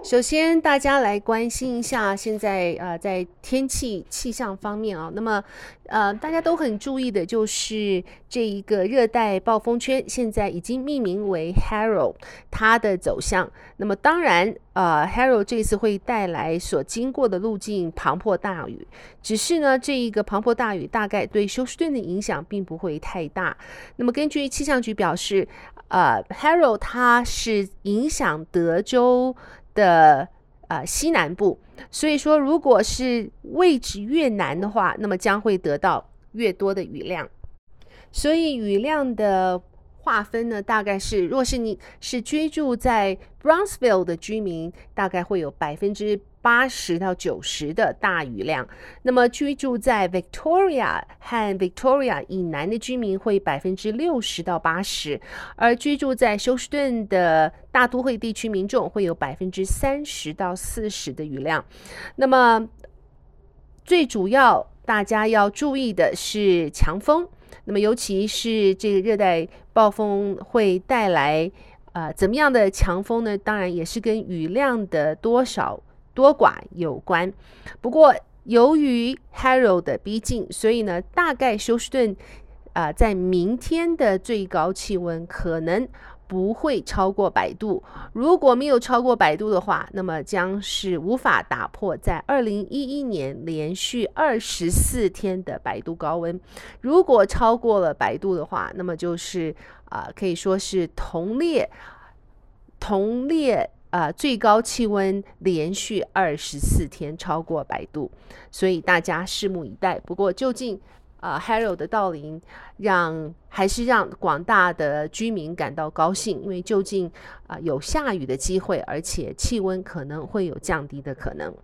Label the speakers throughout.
Speaker 1: 首先，大家来关心一下现在呃，在天气气象方面啊，那么呃，大家都很注意的就是这一个热带暴风圈，现在已经命名为 Harold，它的走向。那么当然，呃，Harold 这次会带来所经过的路径磅礴大雨，只是呢，这一个磅礴大雨大概对休斯顿的影响并不会太大。那么根据气象局表示，呃，Harold 它是影响德州。的呃西南部，所以说，如果是位置越南的话，那么将会得到越多的雨量。所以雨量的划分呢，大概是，若是你是居住在 Brownsville 的居民，大概会有百分之。八十到九十的大雨量，那么居住在 Victoria 和 Victoria 以南的居民会百分之六十到八十，而居住在休斯顿的大都会地区民众会有百分之三十到四十的雨量。那么最主要大家要注意的是强风，那么尤其是这个热带暴风会带来呃怎么样的强风呢？当然也是跟雨量的多少。多寡有关，不过由于 Harold 的逼近，所以呢，大概休斯顿啊、在明天的最高气温可能不会超过百度。如果没有超过百度的话，那么将是无法打破在二零一一年连续二十四天的百度高温。如果超过了百度的话，那么就是啊、可以说是同列同列。啊、最高气温连续二十四天超过百度，所以大家拭目以待。不过，究竟、呃、Harold 的到临让还是让广大的居民感到高兴，因为究竟啊、有下雨的机会，而且气温可能会有降低的可能。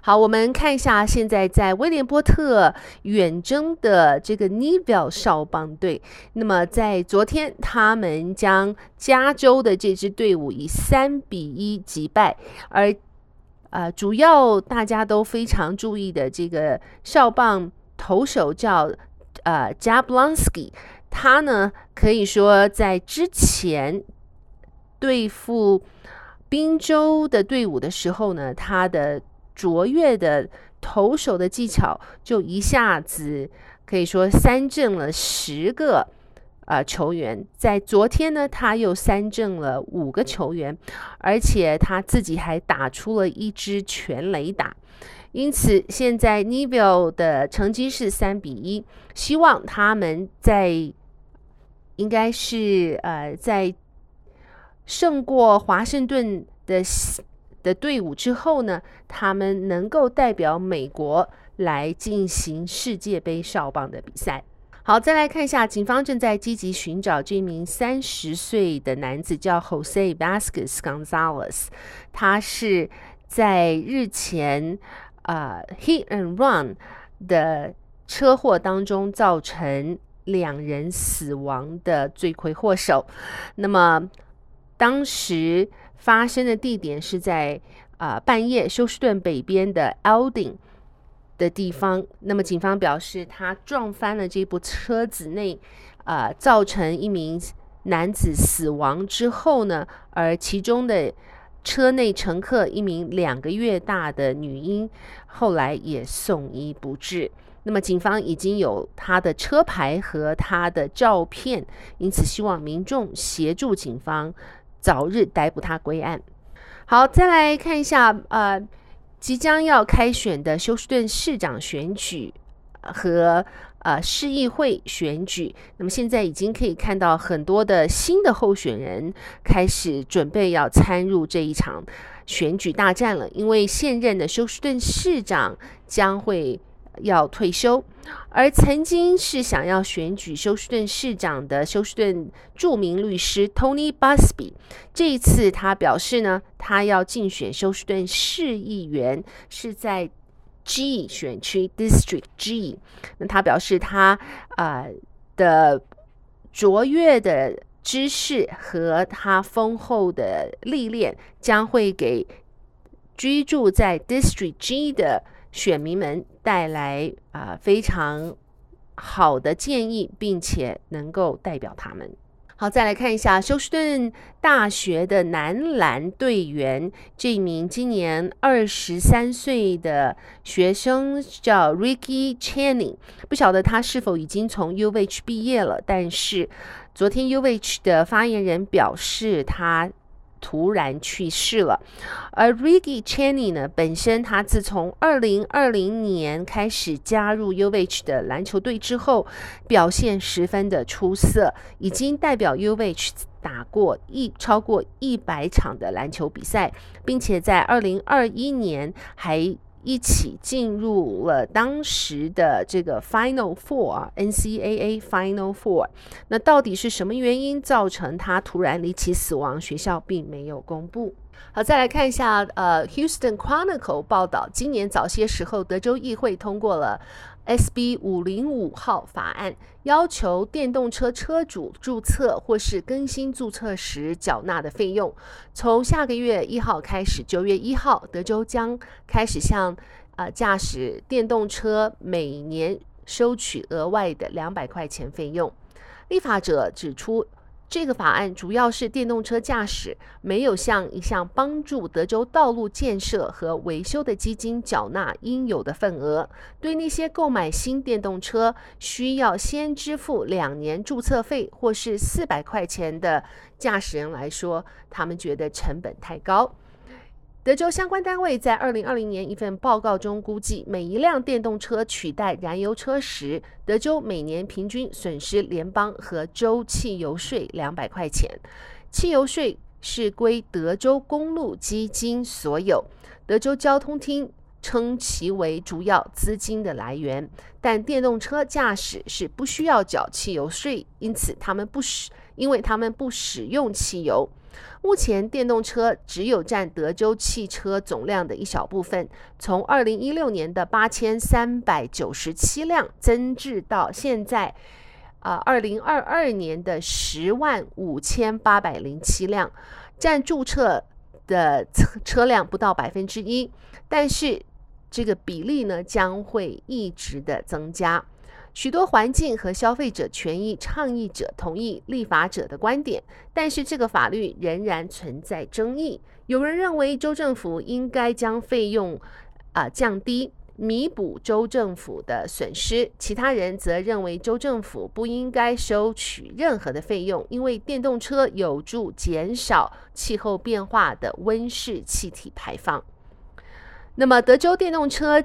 Speaker 1: 好，我们看一下现在在威廉波特远征的这个 Neville 少棒队。那么在昨天，他们将加州的这支队伍以三比一击败。而呃，主要大家都非常注意的这个少棒投手叫呃 Jablonski，他呢可以说在之前对付宾州的队伍的时候呢，他的卓越的投手的技巧，就一下子可以说三振了十个呃球员。在昨天呢，他又三振了五个球员，而且他自己还打出了一支全垒打。因此，现在 Neville 的成绩是三比一。希望他们在应该是呃在胜过华盛顿的。的队伍之后呢，他们能够代表美国来进行世界杯少棒的比赛。好，再来看一下，警方正在积极寻找这名三十岁的男子，叫 Jose Vasquez Gonzalez。他是在日前啊、呃、hit and run 的车祸当中造成两人死亡的罪魁祸首。那么当时。发生的地点是在啊、半夜休斯顿北边的 Alding 的地方。那么警方表示，他撞翻了这部车子内，啊、呃，造成一名男子死亡之后呢，而其中的车内乘客一名两个月大的女婴，后来也送医不治。那么警方已经有他的车牌和他的照片，因此希望民众协助警方。早日逮捕他归案。好，再来看一下，呃，即将要开选的休斯顿市长选举和呃市议会选举。那么现在已经可以看到很多的新的候选人开始准备要参入这一场选举大战了，因为现任的休斯顿市长将会。要退休，而曾经是想要选举休斯顿市长的休斯顿著名律师 Tony Busby，这一次他表示呢，他要竞选休斯顿市议员，是在 G 选区 District G。那他表示他啊、呃、的卓越的知识和他丰厚的历练，将会给居住在 District G 的选民们带来啊、非常好的建议，并且能够代表他们。好，再来看一下休斯顿大学的男篮队员，这名今年二十三岁的学生叫 Ricky Channing，不晓得他是否已经从 UH 毕业了，但是昨天 UH 的发言人表示他。突然去世了，而 Ricky Channing 呢，本身他自从二零二零年开始加入 UH 的篮球队之后，表现十分的出色，已经代表 UH 打过一超过一百场的篮球比赛，并且在二零二一年还。一起进入了当时的这个 Final Four 啊，NCAA Final Four。那到底是什么原因造成他突然离奇死亡？学校并没有公布。好，再来看一下，呃，Houston Chronicle 报道，今年早些时候，德州议会通过了。SB 五零五号法案要求电动车车主注册或是更新注册时缴纳的费用，从下个月一号开始，九月一号，德州将开始向呃驾驶电动车每年收取额外的两百块钱费用。立法者指出。这个法案主要是电动车驾驶没有向一项帮助德州道路建设和维修的基金缴纳应有的份额。对那些购买新电动车需要先支付两年注册费或是四百块钱的驾驶人来说，他们觉得成本太高。德州相关单位在二零二零年一份报告中估计，每一辆电动车取代燃油车时，德州每年平均损失联邦和州汽油税两百块钱。汽油税是归德州公路基金所有，德州交通厅称其为主要资金的来源。但电动车驾驶是不需要缴汽油税，因此他们不需，因为他们不使用汽油。目前，电动车只有占德州汽车总量的一小部分。从二零一六年的八千三百九十七辆增至到现在，啊，二零二二年的十万五千八百零七辆，占注册的车车辆不到百分之一。但是，这个比例呢，将会一直的增加。许多环境和消费者权益倡议者同意立法者的观点，但是这个法律仍然存在争议。有人认为州政府应该将费用啊、降低，弥补州政府的损失；其他人则认为州政府不应该收取任何的费用，因为电动车有助减少气候变化的温室气体排放。那么，德州电动车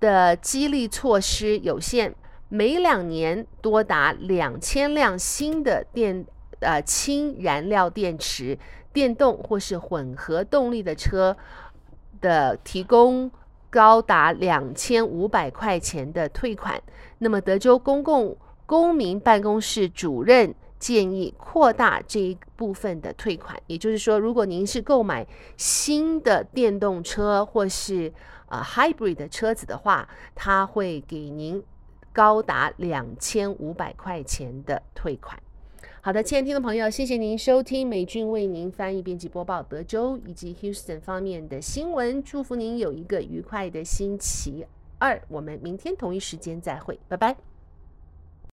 Speaker 1: 的激励措施有限。每两年多达两千辆新的电呃氢燃料电池、电动或是混合动力的车的提供高达两千五百块钱的退款。那么，德州公共公民办公室主任建议扩大这一部分的退款，也就是说，如果您是购买新的电动车或是呃 hybrid 的车子的话，他会给您。高达两千五百块钱的退款。好的，亲爱的听众朋友，谢谢您收听美俊为您翻译、编辑、播报德州以及 Houston 方面的新闻。祝福您有一个愉快的星期二。我们明天同一时间再会，拜拜。